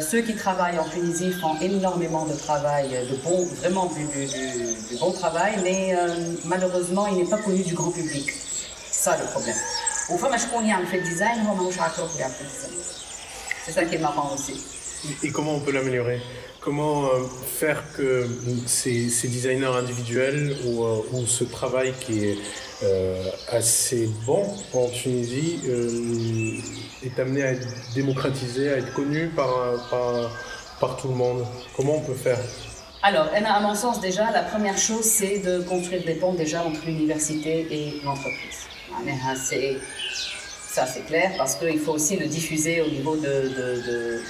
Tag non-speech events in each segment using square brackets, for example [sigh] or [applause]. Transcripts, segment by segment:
Ceux qui travaillent en Tunisie font énormément de travail, euh, de bon, vraiment du, bon travail, mais euh, malheureusement, il n'est pas connu du grand public. C'est ça le problème. Au fond, je connais un fait design, on mange à trop bien C'est ça qui est marrant aussi. Et comment on peut l'améliorer? Comment euh, faire que ces, designers individuels ou, ou ce travail qui est assez bon en Tunisie euh, est amené à être démocratisé, à être connu par, par, tout le monde Comment on peut faire? Alors, à mon sens, déjà, la première chose, c'est de construire des ponts déjà entre l'université et l'entreprise. Ça, c'est clair, parce qu'il faut aussi le diffuser au niveau de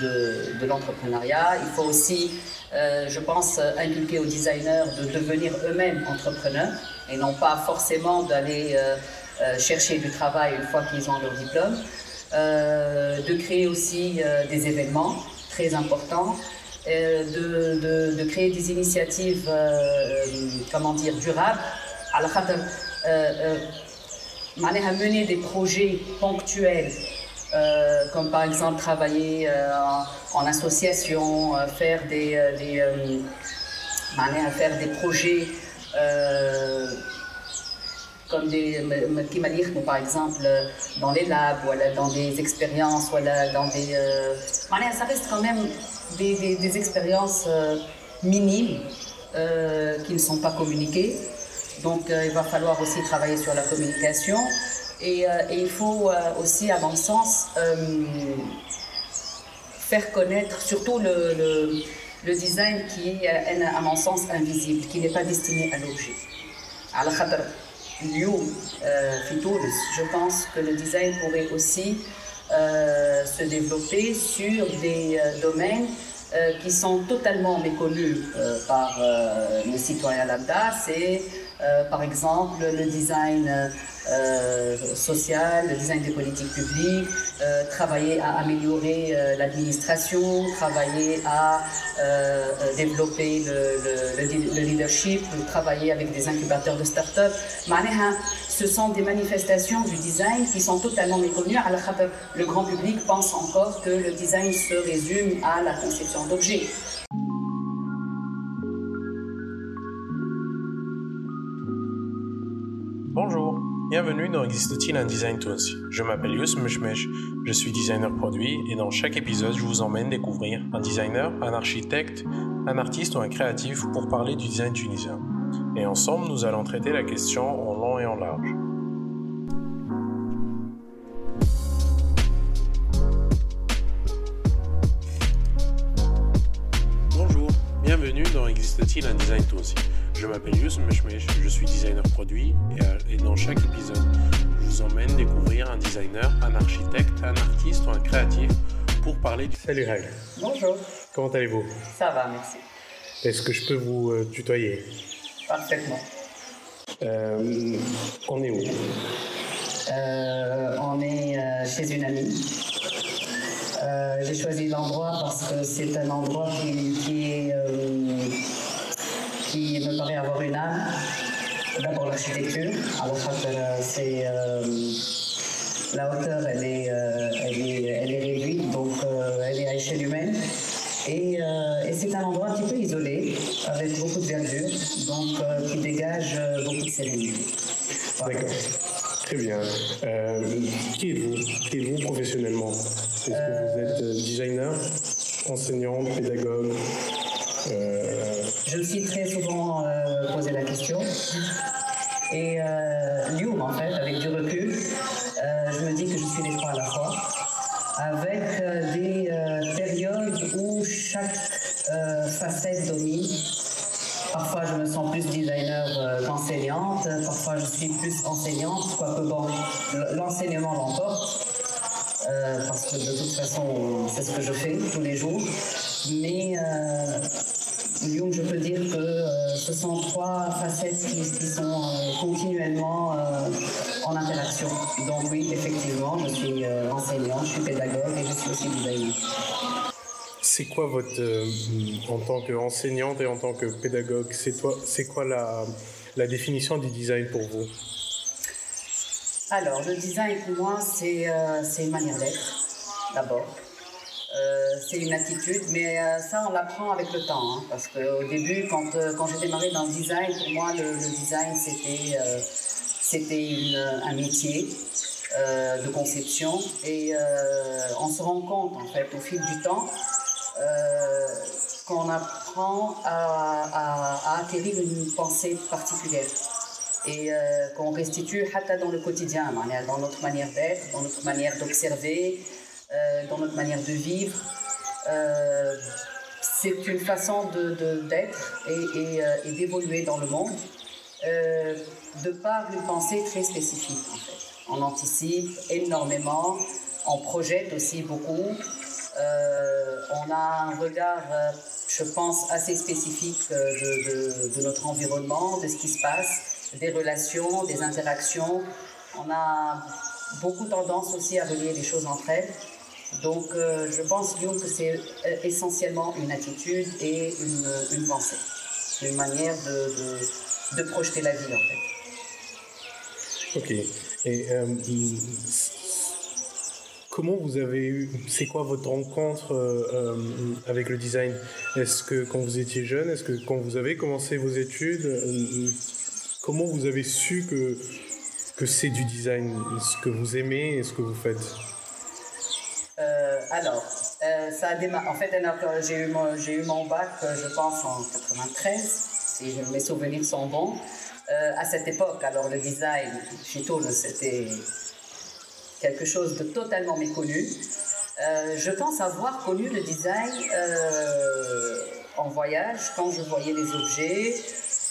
de, de l'entrepreneuriat. Il faut aussi, euh, je pense, inculquer aux designers de devenir eux-mêmes entrepreneurs et non pas forcément d'aller euh, euh, chercher du travail une fois qu'ils ont leur diplôme. Euh, de créer aussi euh, des événements très importants. De, de, créer des initiatives, comment dire, durables. À la mener des projets ponctuels euh, comme par exemple travailler euh, en, association, euh, faire des, des faire des projets comme des par exemple dans les labs, voilà, dans des expériences, voilà, dans des ça reste quand même des, des, expériences minimes qui ne sont pas communiquées. Donc il va falloir aussi travailler sur la communication. Et, euh, il faut euh, aussi, à mon sens, euh, faire connaître surtout le, le design qui est, euh, à mon sens, invisible, qui n'est pas destiné à l'objet. À la euh, je pense que le design pourrait aussi euh, se développer sur des domaines qui sont totalement méconnus par le citoyen lambda, c'est par exemple le design euh, social, le design des politiques publiques, euh, travailler à améliorer euh, l'administration, travailler à euh, développer le, leadership, travailler avec des incubateurs de start-up. Ce sont des manifestations du design qui sont totalement méconnues. Le grand public pense encore que le design se résume à la conception d'objets. Bienvenue dans Existe-t-il un design aussi? Je m'appelle Yus Meshmesh, je suis designer produit et dans chaque épisode je vous emmène découvrir un designer, un architecte, un artiste ou un créatif pour parler du design tunisien. Et ensemble nous allons traiter la question en long et en large. Bonjour, bienvenue dans Existe-t-il un design aussi? Je m'appelle Yus Meshmesh, je suis designer produit et, et, dans chaque épisode, je vous emmène découvrir un designer, un architecte, un artiste ou un créatif pour parler du... Salut Rag. Bonjour. Comment allez-vous? Ça va, merci. Est-ce que je peux vous euh, tutoyer? Parfaitement. Euh, on est où? Euh, On est euh, chez une amie. Euh, j'ai choisi l'endroit parce que c'est un endroit qui, qui est qui me paraît avoir une âme. D'abord l'architecture, alors c'est euh, la hauteur, elle est, euh, elle est, elle est réduite, donc euh, elle est à échelle humaine. Et, et c'est un endroit un petit peu isolé, avec beaucoup de verdure, donc qui dégage beaucoup de sérénité. Voilà. D'accord. Très bien. Euh, qui êtes-vous? Qui êtes-vous professionnellement? Est-ce que vous êtes designer, enseignante, pédagogue euh... Je me suis très souvent euh, posé la question. Et euh, Liu, en fait, avec du recul, euh, je me dis que je suis les trois à la fois, avec euh, des euh, périodes où chaque facette domine. Parfois, je me sens plus designer qu'enseignante, parfois, je suis plus enseignante, quoique bon, l'enseignement l'emporte. parce que de toute façon, c'est ce que je fais tous les jours. Mais Lyon, je peux dire que euh, ce sont trois facettes qui, qui sont euh, continuellement euh, en interaction. Donc oui, effectivement, je suis enseignant, je suis pédagogue et je suis aussi designer. C'est quoi votre, en tant qu'enseignante et en tant que pédagogue, c'est quoi la, la définition du design pour vous? Alors, le design pour moi, c'est une manière d'être, d'abord. Euh, c'est une attitude, mais ça, on l'apprend avec le temps. Hein, parce qu'au début, quand, quand j'ai démarré dans le design, pour moi, le, design, c'était c'était un métier. de conception et on se rend compte en fait au fil du temps qu'on apprend à, à, acquérir une pensée particulière et euh, qu'on restitue dans le quotidien, dans notre manière d'être, dans notre manière d'observer, euh, dans notre manière de vivre. Euh, c'est une façon d'être de, et, et, d'évoluer dans le monde de par une pensée très spécifique. En fait. On anticipe énormément, on projette aussi beaucoup. on a un regard je pense, assez spécifique euh, de, notre environnement, de ce qui se passe, des relations, des interactions. On a beaucoup tendance aussi à relier les choses entre elles. Donc, euh, je pense, que c'est euh, essentiellement une attitude et une, pensée, une manière de, projeter la vie, en fait. Ok. Et Comment vous avez eu, c'est quoi votre rencontre euh, euh, avec le design? Est-ce que quand vous étiez jeune, est-ce que quand vous avez commencé vos études, euh, comment vous avez su que, que c'est du design, ce que vous aimez? Ce que vous faites? Alors, ça a démarré. En fait, j'ai eu, mon, eu mon bac, je pense, en 93, si mes souvenirs sont bons. à cette époque, alors le design, chez c'était quelque chose de totalement méconnu. Euh, je pense avoir connu le design euh, en voyage quand je voyais les objets.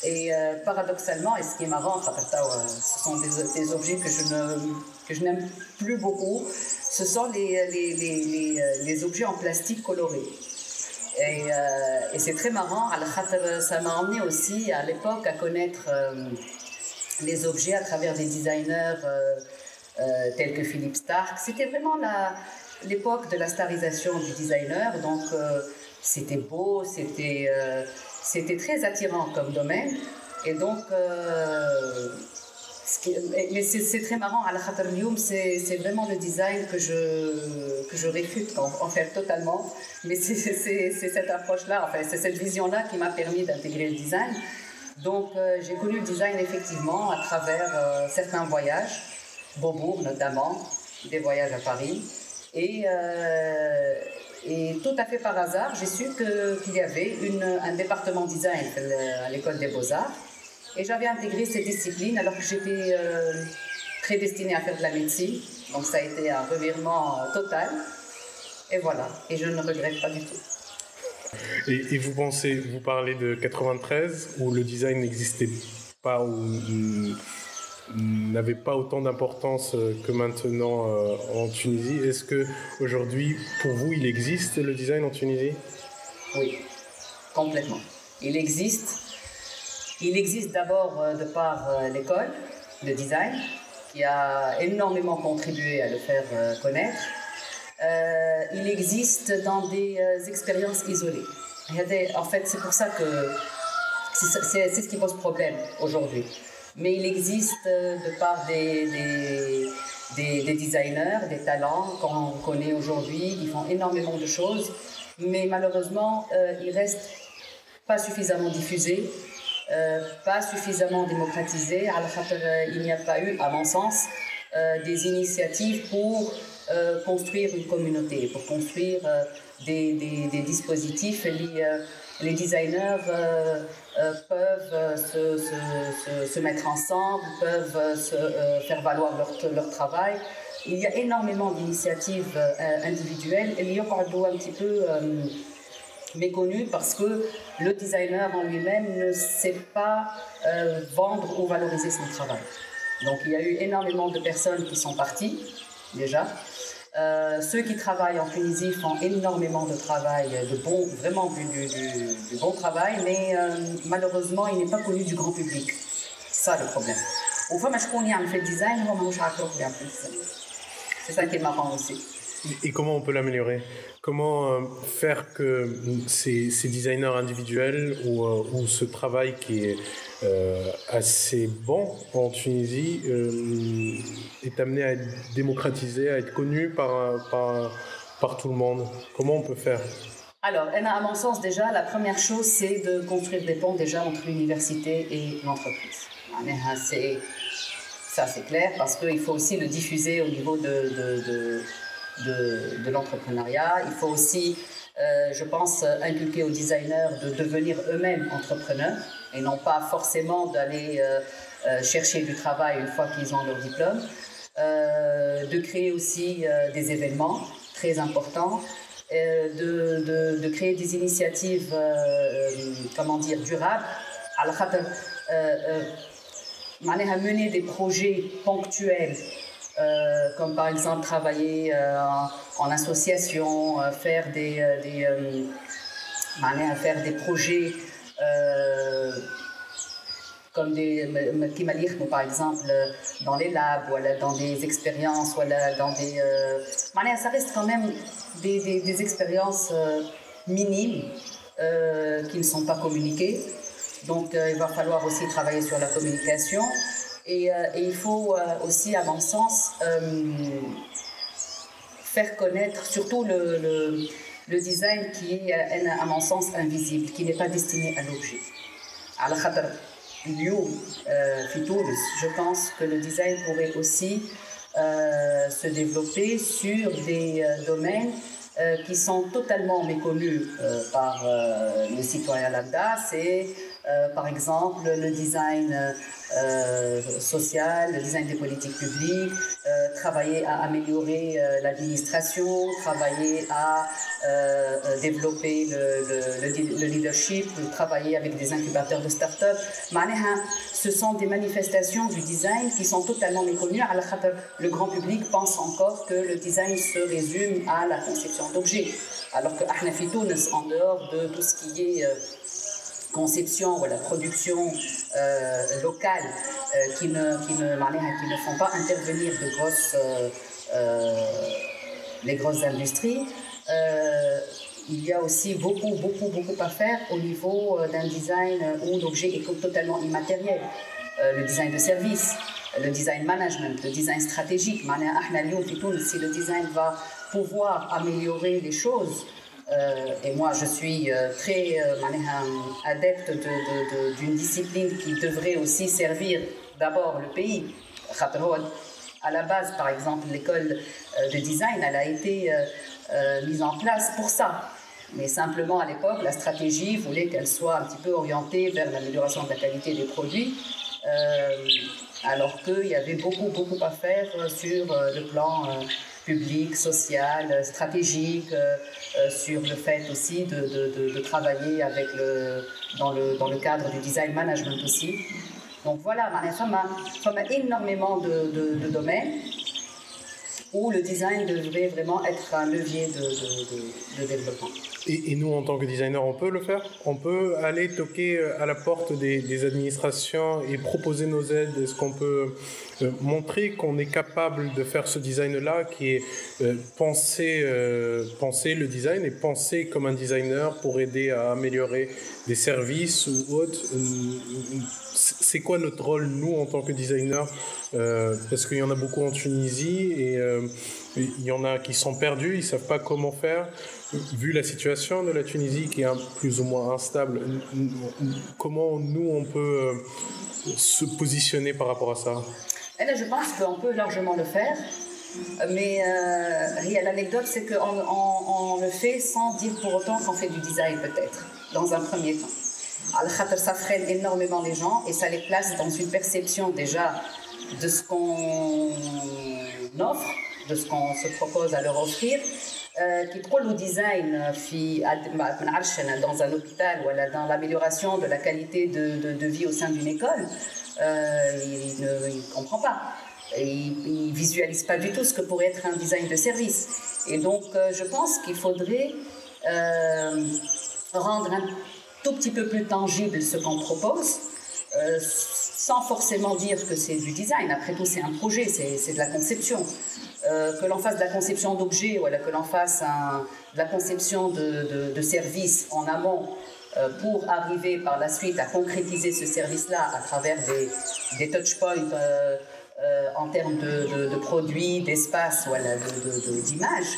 Et euh, paradoxalement, et ce qui est marrant, ce sont des, objets que je, ne, que je n'aime plus beaucoup, ce sont les, les, les, les objets en plastique coloré. Et, et, c'est très marrant, ça m'a emmené aussi à l'époque à connaître les objets à travers des designers euh, tels que Philippe Stark. C'était vraiment l'époque de la starisation du designer, donc euh, c'était beau, c'était euh, c'était très attirant comme domaine. Et donc, mais c'est très marrant, à la c'est vraiment le design que je, que je réfute en, fait totalement. Mais c'est cette approche-là, enfin, c'est cette vision-là qui m'a permis d'intégrer le design. Donc, j'ai connu le design effectivement à travers certains voyages. Beaubourg notamment, des voyages à Paris. Et, euh, et tout à fait par hasard, j'ai su qu'il y avait une, un département design à l'école des beaux-arts. Et j'avais intégré cette discipline alors que j'étais euh, prédestinée à faire de la médecine. Donc ça a été un revirement total. Et voilà, et je ne regrette pas du tout. Et, vous pensez, vous parlez de 93 où le design n'existait pas, n'avait pas autant d'importance euh, que maintenant euh, en Tunisie. Est-ce que aujourd'hui, pour vous, il existe le design en Tunisie? Oui, complètement. Il existe. Il existe d'abord euh, de par l'école de design, qui a énormément contribué à le faire connaître. il existe dans des expériences isolées. En fait, c'est pour ça que c'est ce qui pose problème aujourd'hui mais il existe euh, de part des, des, des, designers, des talents qu'on connaît aujourd'hui, ils font énormément de choses, mais malheureusement, euh, ils restent pas suffisamment diffusés, euh, pas suffisamment démocratisés. Euh, il n'y a pas eu, à mon sens, des initiatives pour construire une communauté, pour construire des, des, dispositifs. Les, les designers euh, peuvent euh, se, se, se, mettre ensemble, peuvent euh, se, faire valoir leur, leur travail. Il y a énormément d'initiatives individuelles et il un petit peu méconnu parce que le designer en lui-même ne sait pas vendre ou valoriser son travail. Donc il y a eu énormément de personnes qui sont parties déjà. Euh, ceux qui travaillent en Tunisie font énormément de travail, de bon, vraiment du, bon travail, mais euh, malheureusement, il n'est pas connu du grand public. Ça le problème. Au fond, je connais un fait design, c'est ça qui est marrant aussi. Et comment on peut l'améliorer? Comment euh, faire que ces, designers individuels ou, ce travail qui est assez bon en Tunisie est amené à être démocratisé, à être connu par, par, tout le monde Comment on peut faire? Alors, à mon sens, déjà, la première chose, c'est de construire des ponts déjà entre l'université et l'entreprise. Ça, c'est clair, parce qu'il faut aussi le diffuser au niveau de, de, de, de, l'entrepreneuriat. Il faut aussi, euh, je pense, inculquer aux designers de devenir eux-mêmes entrepreneurs et non pas forcément d'aller euh, euh, chercher du travail une fois qu'ils ont leur diplôme. De créer aussi des événements très importants euh, de, de, créer des initiatives, euh, euh, comment dire, durables, à la mener des projets ponctuels, comme par exemple travailler en, association, faire des, des faire des projets comme des par exemple dans les labs voilà dans des expériences voilà dans des euh, ça reste quand même des, expériences euh, minimes euh, qui ne sont pas communiquées. Donc il va falloir aussi travailler sur la communication. Et, il faut aussi à mon sens faire connaître surtout le, design qui est à mon sens invisible qui n'est pas destiné à l'objet euh, je pense que le design pourrait aussi euh, se développer sur des euh, domaines qui sont totalement méconnus par les citoyens lambda. C'est par exemple le design euh, social, le design des politiques publiques, euh, travailler à améliorer euh, l'administration, travailler à développer le, le, leadership, travailler avec des incubateurs de start-up. Ce sont des manifestations du design qui sont totalement méconnues. Le grand public pense encore que le design se résume à la conception d'objets, alors que en dehors de tout ce qui est conception ou la production euh, locale euh, qui, ne, qui, ne, qui ne font pas intervenir de grosses, euh, les grosses industries, il y a aussi beaucoup, beaucoup, beaucoup à faire au niveau d'un design où l'objet est totalement immatériel. le design de service, le design management, le design stratégique. Si le design va pouvoir améliorer les choses, euh, et moi, je suis euh, très euh, adepte d'une discipline qui devrait aussi servir d'abord le pays. À la base, par exemple, l'école de design, elle a été mise en place pour ça. Mais simplement, à l'époque, la stratégie voulait qu'elle soit un petit peu orientée vers l'amélioration de la qualité des produits, alors qu'il y avait beaucoup, beaucoup à faire sur le plan public, social, stratégique, euh, euh, sur le fait aussi de, de, travailler avec le, dans, le, dans le cadre du design management aussi. Donc voilà, il y a énormément de, domaines où le design devrait vraiment être un levier de, développement. Et, nous, en tant que designer, on peut le faire. On peut aller toquer euh, à la porte des, administrations et proposer nos aides. Est-ce qu'on peut montrer qu'on est capable de faire ce design-là, qui est euh, penser, euh, le design et penser comme un designer pour aider à améliorer des services ou autres? Euh, c'est quoi notre rôle, nous, en tant que designer? Parce qu'il y en a beaucoup en Tunisie et il y en a qui sont perdus, ils savent pas comment faire. Vu la situation de la Tunisie qui est plus ou moins instable, comment nous, on peut se positionner par rapport à ça? Et là, je pense qu'on peut largement le faire. Mais euh, l'anecdote, c'est qu'on on, le fait sans dire pour autant qu'on fait du design, peut-être, dans un premier temps. Al-Khatar, ça freine énormément les gens et ça les place dans une perception déjà de ce qu'on offre, de ce qu'on se propose à leur offrir, qui prend le design dans un hôpital ou dans l'amélioration de la qualité de, vie au sein d'une école. Euh, il ne comprend pas. Il ne visualise pas du tout ce que pourrait être un design de service. Et donc, euh, je pense qu'il faudrait euh, rendre un tout petit peu plus tangible ce qu'on propose, sans forcément dire que c'est du design. Après tout, c'est un projet, c'est de la conception. Que l'on fasse de la conception d'objets, ou que l'on fasse de la conception de, de, de services en amont, euh, pour arriver par la suite à concrétiser ce service-là à travers des, des touchpoints euh, euh, en termes de, de, produits, d'espace, voilà, d'images.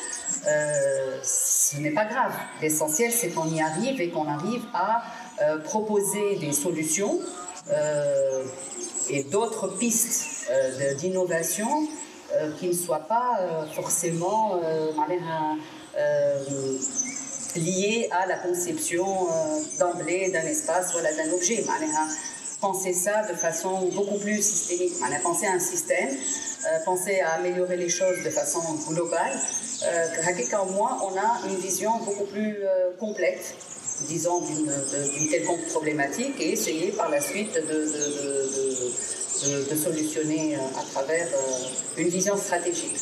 ce n'est pas grave. L'essentiel, c'est qu'on y arrive et qu'on arrive à proposer des solutions et d'autres pistes d'innovation qui ne soient pas forcément liées à la conception d'emblée d'un espace, voilà, d'un objet penser ça de façon beaucoup plus systémique. Pensé à un système, euh, penser à améliorer les choses de façon globale. Euh, en moins, on a une vision beaucoup plus euh, complète, disons, d'une quelconque problématique et essayer par la suite de, solutionner à travers une vision stratégique.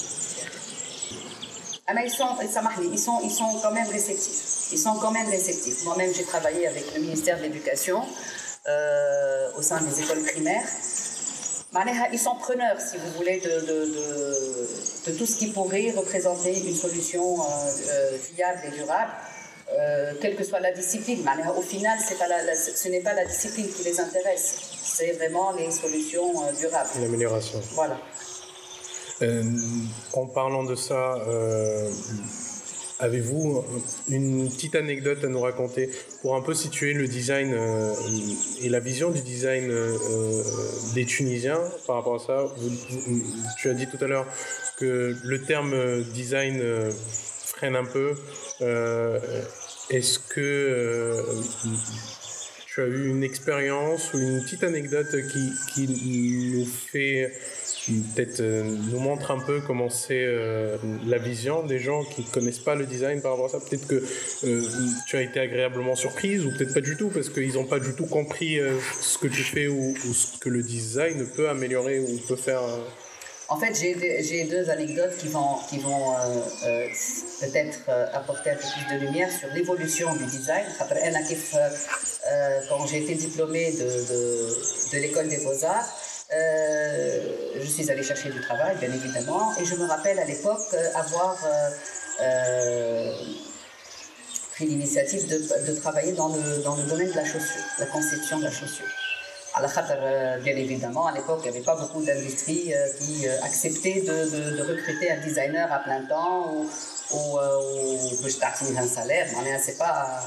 Mais ils sont, ils sont, ils sont quand même réceptifs. Ils sont quand même réceptifs. Moi-même, j'ai travaillé avec le ministère de l'Éducation. Euh, au sein des écoles primaires. Ils sont preneurs, si vous voulez, de, de, tout ce qui pourrait représenter une solution euh, euh, viable et durable. Quelle que soit la discipline. Au final, pas ce n'est pas la discipline qui les intéresse, c'est vraiment les solutions durables. L'amélioration. Voilà. en parlant de ça, Avez-vous une petite anecdote à nous raconter pour un peu situer le design euh, et la vision du design euh, euh, des Tunisiens par rapport à ça? Tu as dit tout à l'heure que le terme design freine un peu. Est-ce que tu as eu une expérience ou une petite anecdote qui, nous fait peut-être euh, nous montre un peu comment c'est euh, la vision des gens qui ne connaissent pas le design par rapport à ça? Peut-être que euh, tu as été agréablement surprise ou peut-être pas du tout parce qu'ils n'ont pas du tout compris ce que tu fais ou, ce que le design peut améliorer ou peut faire. En fait, j'ai deux anecdotes qui vont, qui vont peut-être apporter un peu plus de lumière sur l'évolution du design. quand j'ai été diplômée de, de, de l'école des beaux-arts, euh, je suis allée chercher du travail, bien évidemment, et je me rappelle à l'époque euh, avoir euh, pris l'initiative de, travailler dans le, dans le domaine de la chaussure, la conception de la chaussure. À la bien évidemment, à l'époque, il n'y avait pas beaucoup d'industries qui acceptaient de, recruter un designer à plein temps ou, ou, ou un salaire. C'est pas,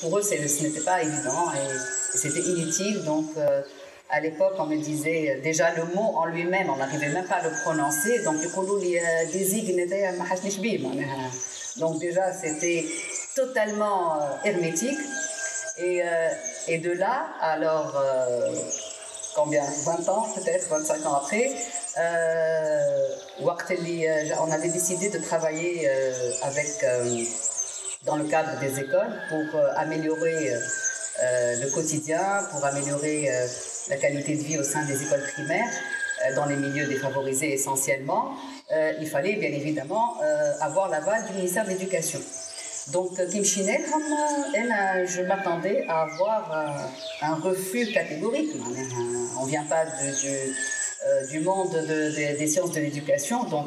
pour eux, ce n'était pas évident et, c'était inutile. Donc, à l'époque, on me disait euh, déjà le mot en lui-même, on n'arrivait même pas à le prononcer. Donc, donc déjà, c'était totalement euh, hermétique. Et, euh, et, de là, alors, combien? 20 ans peut-être, 25 ans après, on avait décidé de travailler avec, dans le cadre des écoles pour améliorer le quotidien, pour améliorer la qualité de vie au sein des écoles primaires, euh, dans les milieux défavorisés essentiellement, euh, il fallait bien évidemment euh, avoir l'aval du ministère de l'Éducation. Donc, Kim Chinel, je m'attendais à avoir un refus catégorique. On ne vient pas du, monde des sciences de l'éducation, donc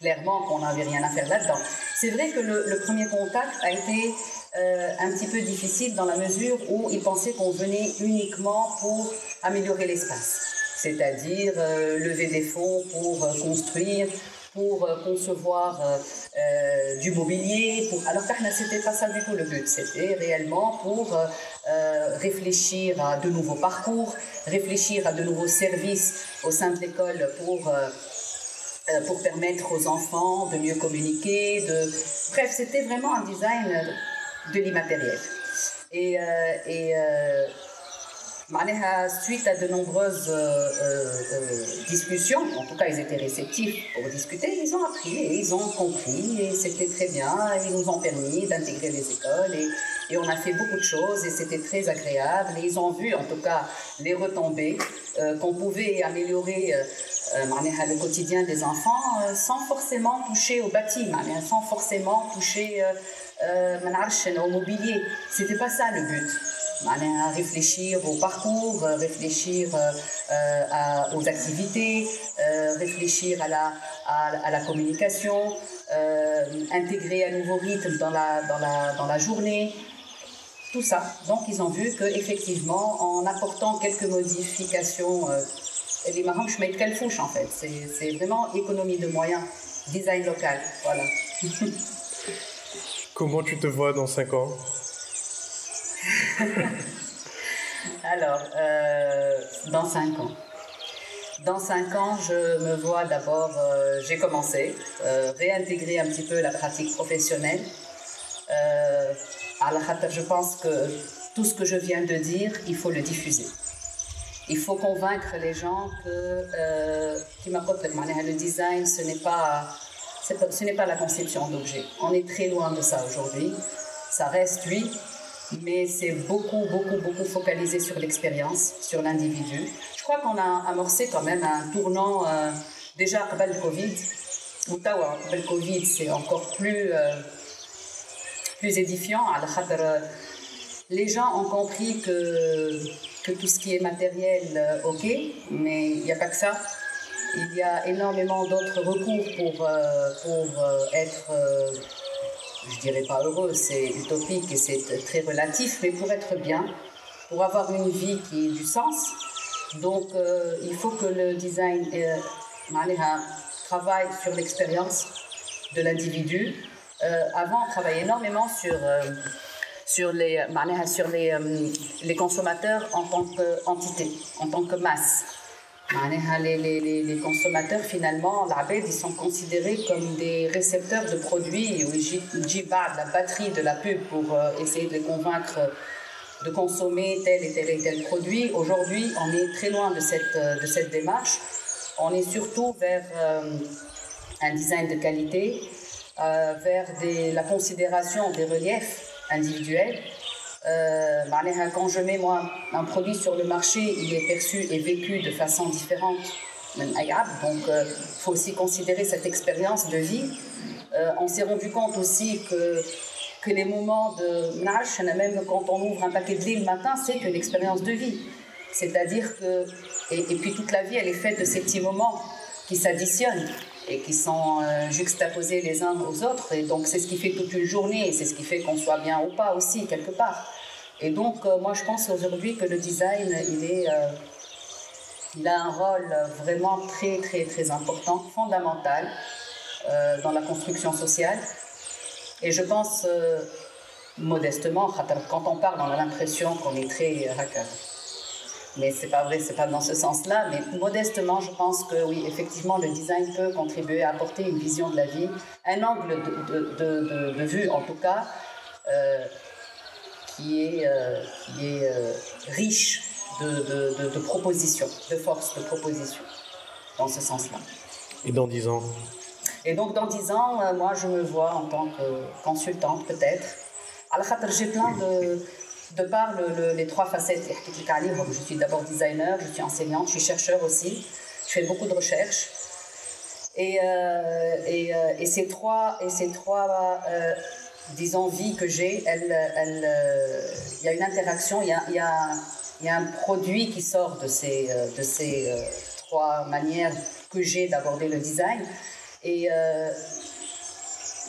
clairement qu'on n'avait rien à faire là-dedans. C'est vrai que le, premier contact a été euh, un petit peu difficile dans la mesure où ils pensaient qu'on venait uniquement pour améliorer l'espace, c'est-à-dire euh, lever des fonds pour euh, construire, pour concevoir du mobilier. Pour... Alors que c'était pas ça du tout le but, c'était réellement pour réfléchir à de nouveaux parcours, réfléchir à de nouveaux services au sein de l'école pour pour permettre aux enfants de mieux communiquer. De... Bref, c'était vraiment un design de l'immatériel. Et, euh, et euh, suite à de nombreuses euh, discussions, en tout cas ils étaient réceptifs pour discuter, ils ont appris et ils ont compris et c'était très bien. Ils nous ont permis d'intégrer les écoles et, on a fait beaucoup de choses et c'était très agréable. Et ils ont vu en tout cas les retombées qu'on pouvait améliorer le quotidien des enfants sans forcément toucher au bâti, sans forcément toucher au mobilier. C'était pas ça le but. Réfléchir au parcours, réfléchir aux activités, réfléchir à la, à, la communication, intégrer un nouveau rythme dans la, dans la, dans la journée, tout ça. Donc ils ont vu qu'effectivement, en apportant quelques modifications, les marrons, je mets quelle fouche en fait. C'est vraiment économie de moyens, design local, voilà. [laughs] Comment tu te vois dans 5 ans? [laughs] Alors, euh, dans 5 ans. Dans 5 ans, je me vois d'abord, euh, j'ai commencé, euh, réintégrer un petit peu la pratique professionnelle. Euh, je pense que tout ce que je viens de dire, il faut le diffuser. Il faut convaincre les gens que le design, ce n'est pas, ce n'est pas la conception d'objets. On est très loin de ça aujourd'hui. Ça reste, oui, mais c'est beaucoup, beaucoup, beaucoup focalisé sur l'expérience, sur l'individu. Je crois qu'on a amorcé quand même un tournant euh, déjà après le Covid. Ou après le Covid, c'est encore plus, euh, plus édifiant. Euh, les gens ont compris que, que tout ce qui est matériel, ok, mais il n'y a pas que ça. Il y a énormément d'autres recours pour, pour être je dirais pas heureux, c'est utopique et c'est très relatif, mais pour être bien, pour avoir une vie qui ait du sens. Donc, euh, il faut que le design euh, travaille sur l'expérience de l'individu. Euh, avant, on travaillait énormément sur, sur, les, sur les, les consommateurs en tant qu'entité, en tant que masse. Les, les, les, consommateurs, finalement, ils sont considérés comme des récepteurs de produits où ils la batterie de la pub pour euh, essayer de les convaincre de consommer tel et tel et tel produit. Aujourd'hui, on est très loin de cette, euh, de cette démarche. On est surtout vers euh, un design de qualité, vers la considération des reliefs individuels euh, quand je mets moi un produit sur le marché, il est perçu et vécu de façon différente. Donc, il euh, faut aussi considérer cette expérience de vie. Euh, on s'est rendu compte aussi que, que les moments de nage, même quand on ouvre un paquet de lait le matin, c'est une expérience de vie. C'est-à-dire que, et, puis toute la vie, elle est faite de ces petits moments qui s'additionnent et qui sont juxtaposés les uns aux autres. Et donc, c'est ce qui fait toute une journée c'est ce qui fait qu'on soit bien ou pas aussi, quelque part. Et donc, euh, moi, je pense aujourd'hui que le design, il, euh, il a un rôle vraiment très, très, très important, fondamental euh, dans la construction sociale. Et je pense modestement, quand on parle, on a l'impression qu'on est très hacker. Mais c'est pas vrai, c'est pas dans ce sens-là. Mais modestement, je pense que oui, effectivement, le design peut contribuer à apporter une vision de la vie, un angle de, de, de, vue en tout cas, qui est, euh, qui est euh, riche de, de, propositions, de force de propositions, dans ce sens-là. Et dans dix ans? Et donc, dans dix ans, euh, moi, je me vois en tant que consultante, peut-être. J'ai plein de. De par les trois facettes, je suis d'abord designer, je suis enseignante, je suis chercheur aussi, je fais beaucoup de recherches. Et, et, et, ces trois, et ces trois disons, vie que j'ai, euh, il y a une interaction, il y a, un produit qui sort de ces, euh, euh, trois manières que j'ai d'aborder le design. Et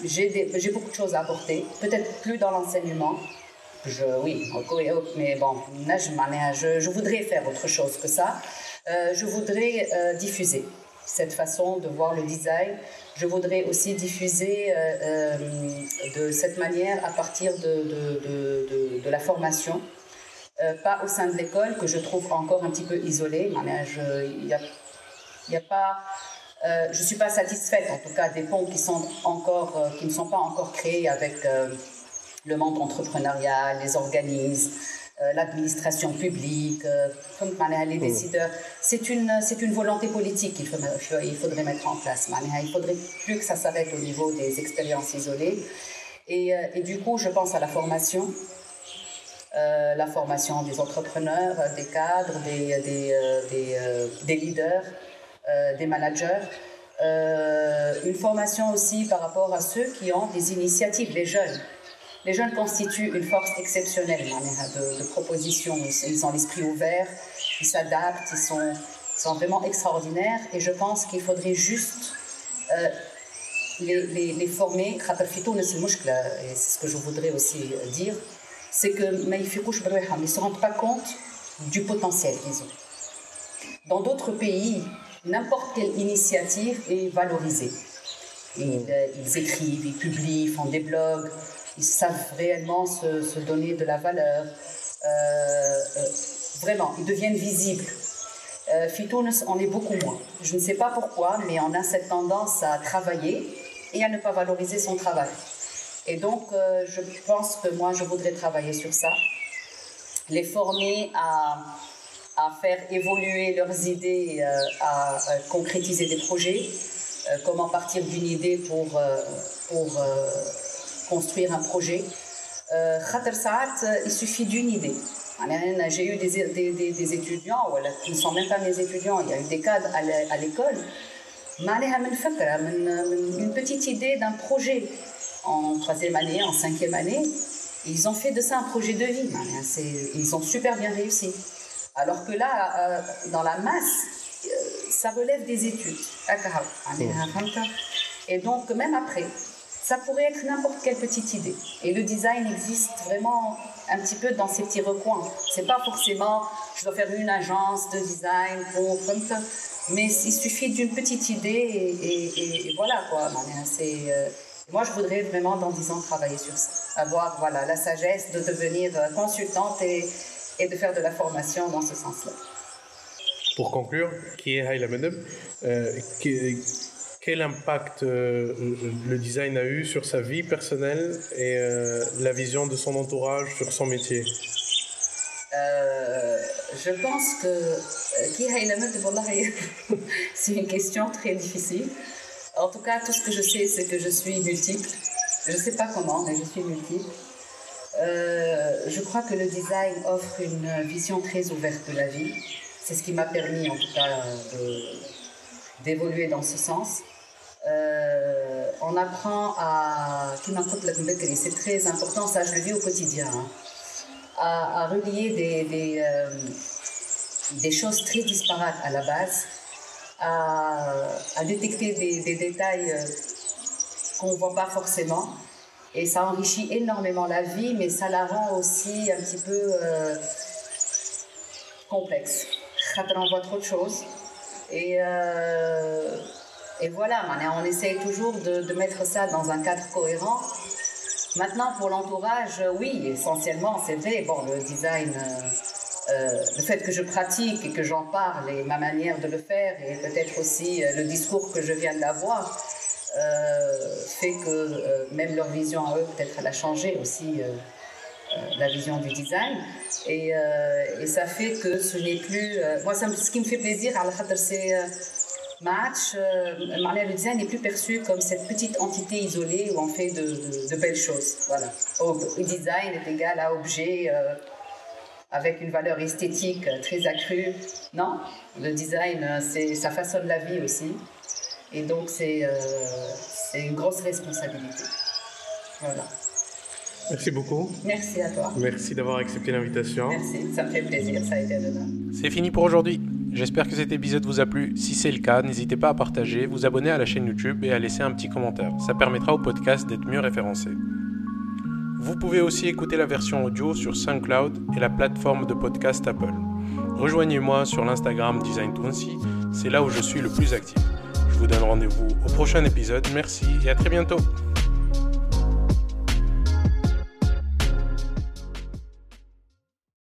j'ai beaucoup de choses à apporter, peut-être plus dans l'enseignement. Je, oui, mais bon, je, voudrais faire autre chose que ça. je voudrais diffuser cette façon de voir le design. Je voudrais aussi diffuser euh, euh, de cette manière à partir de, de, de, la formation, euh, pas au sein de l'école que je trouve encore un petit peu isolée. Il y a, y a pas, je ne suis pas satisfaite en tout cas des ponts qui, sont encore, qui ne sont pas encore créés avec le monde entrepreneurial, les organismes. Euh, l'administration publique, euh, les mm. décideurs. C'est une, c'est une volonté politique qu'il il faudrait mettre en place. Il faudrait plus que ça s'arrête au niveau des expériences isolées. Et, euh, et, du coup, je pense à la formation, la formation des entrepreneurs, des cadres, des, des, des, des leaders, des managers. une formation aussi par rapport à ceux qui ont des initiatives, les jeunes. Les jeunes constituent une force exceptionnelle de, de proposition. Ils ont l'esprit ouvert, ils s'adaptent, ils sont, vraiment extraordinaires. Et je pense qu'il faudrait juste euh, les, les, les, former. c'est ce que je voudrais aussi dire, c'est que ils ne se rendent pas compte du potentiel qu'ils ont. Dans d'autres pays, n'importe quelle initiative est valorisée. Ils, ils, écrivent, ils publient, font des blogs, savent réellement se, donner de la valeur. vraiment, ils deviennent visibles. Euh, on est beaucoup moins. Je ne sais pas pourquoi, mais on a cette tendance à travailler et à ne pas valoriser son travail. Et donc, euh, je pense que moi, je voudrais travailler sur ça, les former à, à faire évoluer leurs idées, euh, à, concrétiser des projets, euh, comment partir d'une idée pour, pour construire un projet. il suffit d'une idée. J'ai eu des, des, des, étudiants, qui ne sont même pas mes étudiants, il y a eu des cadres à l'école. Une petite idée d'un projet en troisième année, en cinquième année. Ils ont fait de ça un projet de vie. Ils ont super bien réussi. Alors que là, euh, dans la masse, euh, ça relève des études. Et donc, même après, ça pourrait être n'importe quelle petite idée. Et le design existe vraiment un petit peu dans ces petits recoins. C'est pas forcément, je dois faire une agence de design pour mais il suffit d'une petite idée et, voilà quoi. Euh, moi, je voudrais vraiment dans 10 ans travailler sur ça, avoir voilà la sagesse de devenir consultante et, et de faire de la formation dans ce sens-là. Pour conclure, qui est Haïla Madame euh, quel impact euh, le design a eu sur sa vie personnelle et euh, la vision de son entourage sur son métier? Euh, Je pense que [laughs] c'est une question très difficile. En tout cas, tout ce que je sais, c'est que je suis multiple. Je ne sais pas comment, mais je suis multiple. je crois que le design offre une vision très ouverte de la vie. C'est ce qui m'a permis, en tout cas, d'évoluer dans ce sens. Euh, on apprend à. C'est très important, ça je le vis au quotidien. Hein, à, relier des, euh, des, choses très disparates à la base, à, détecter des, détails euh, qu'on ne voit pas forcément. Et ça enrichit énormément la vie, mais ça la rend aussi un petit peu complexe. On voit trop de choses. Et et voilà, on essaye toujours de, mettre ça dans un cadre cohérent. Maintenant, pour l'entourage, oui, essentiellement, c'est vrai. Bon, le design, euh, euh, le fait que je pratique et que j'en parle et ma manière de le faire et peut-être aussi euh, le discours que je viens d'avoir fait que même leur vision à eux, peut-être, elle a changé aussi. la vision du design et, ça fait que ce n'est plus moi ce qui me fait plaisir c'est match, euh, le design n'est plus perçu comme cette petite entité isolée où on fait de, belles choses. Voilà. Design est égal à objet euh, avec une valeur esthétique très accrue. Non, le design, ça façonne la vie aussi. Et donc, c'est, euh, c'est une grosse responsabilité. Voilà. Merci beaucoup. Merci à toi. Merci d'avoir accepté l'invitation. Merci, ça me fait plaisir, ça a été un C'est fini pour aujourd'hui. J'espère que cet épisode vous a plu. Si c'est le cas, n'hésitez pas à partager, vous abonner à la chaîne YouTube et à laisser un petit commentaire. Ça permettra au podcast d'être mieux référencé. Vous pouvez aussi écouter la version audio sur SoundCloud et la plateforme de podcast Apple. Rejoignez-moi sur l'Instagram Design c'est là où je suis le plus actif. Je vous donne rendez-vous au prochain épisode. Merci et à très bientôt.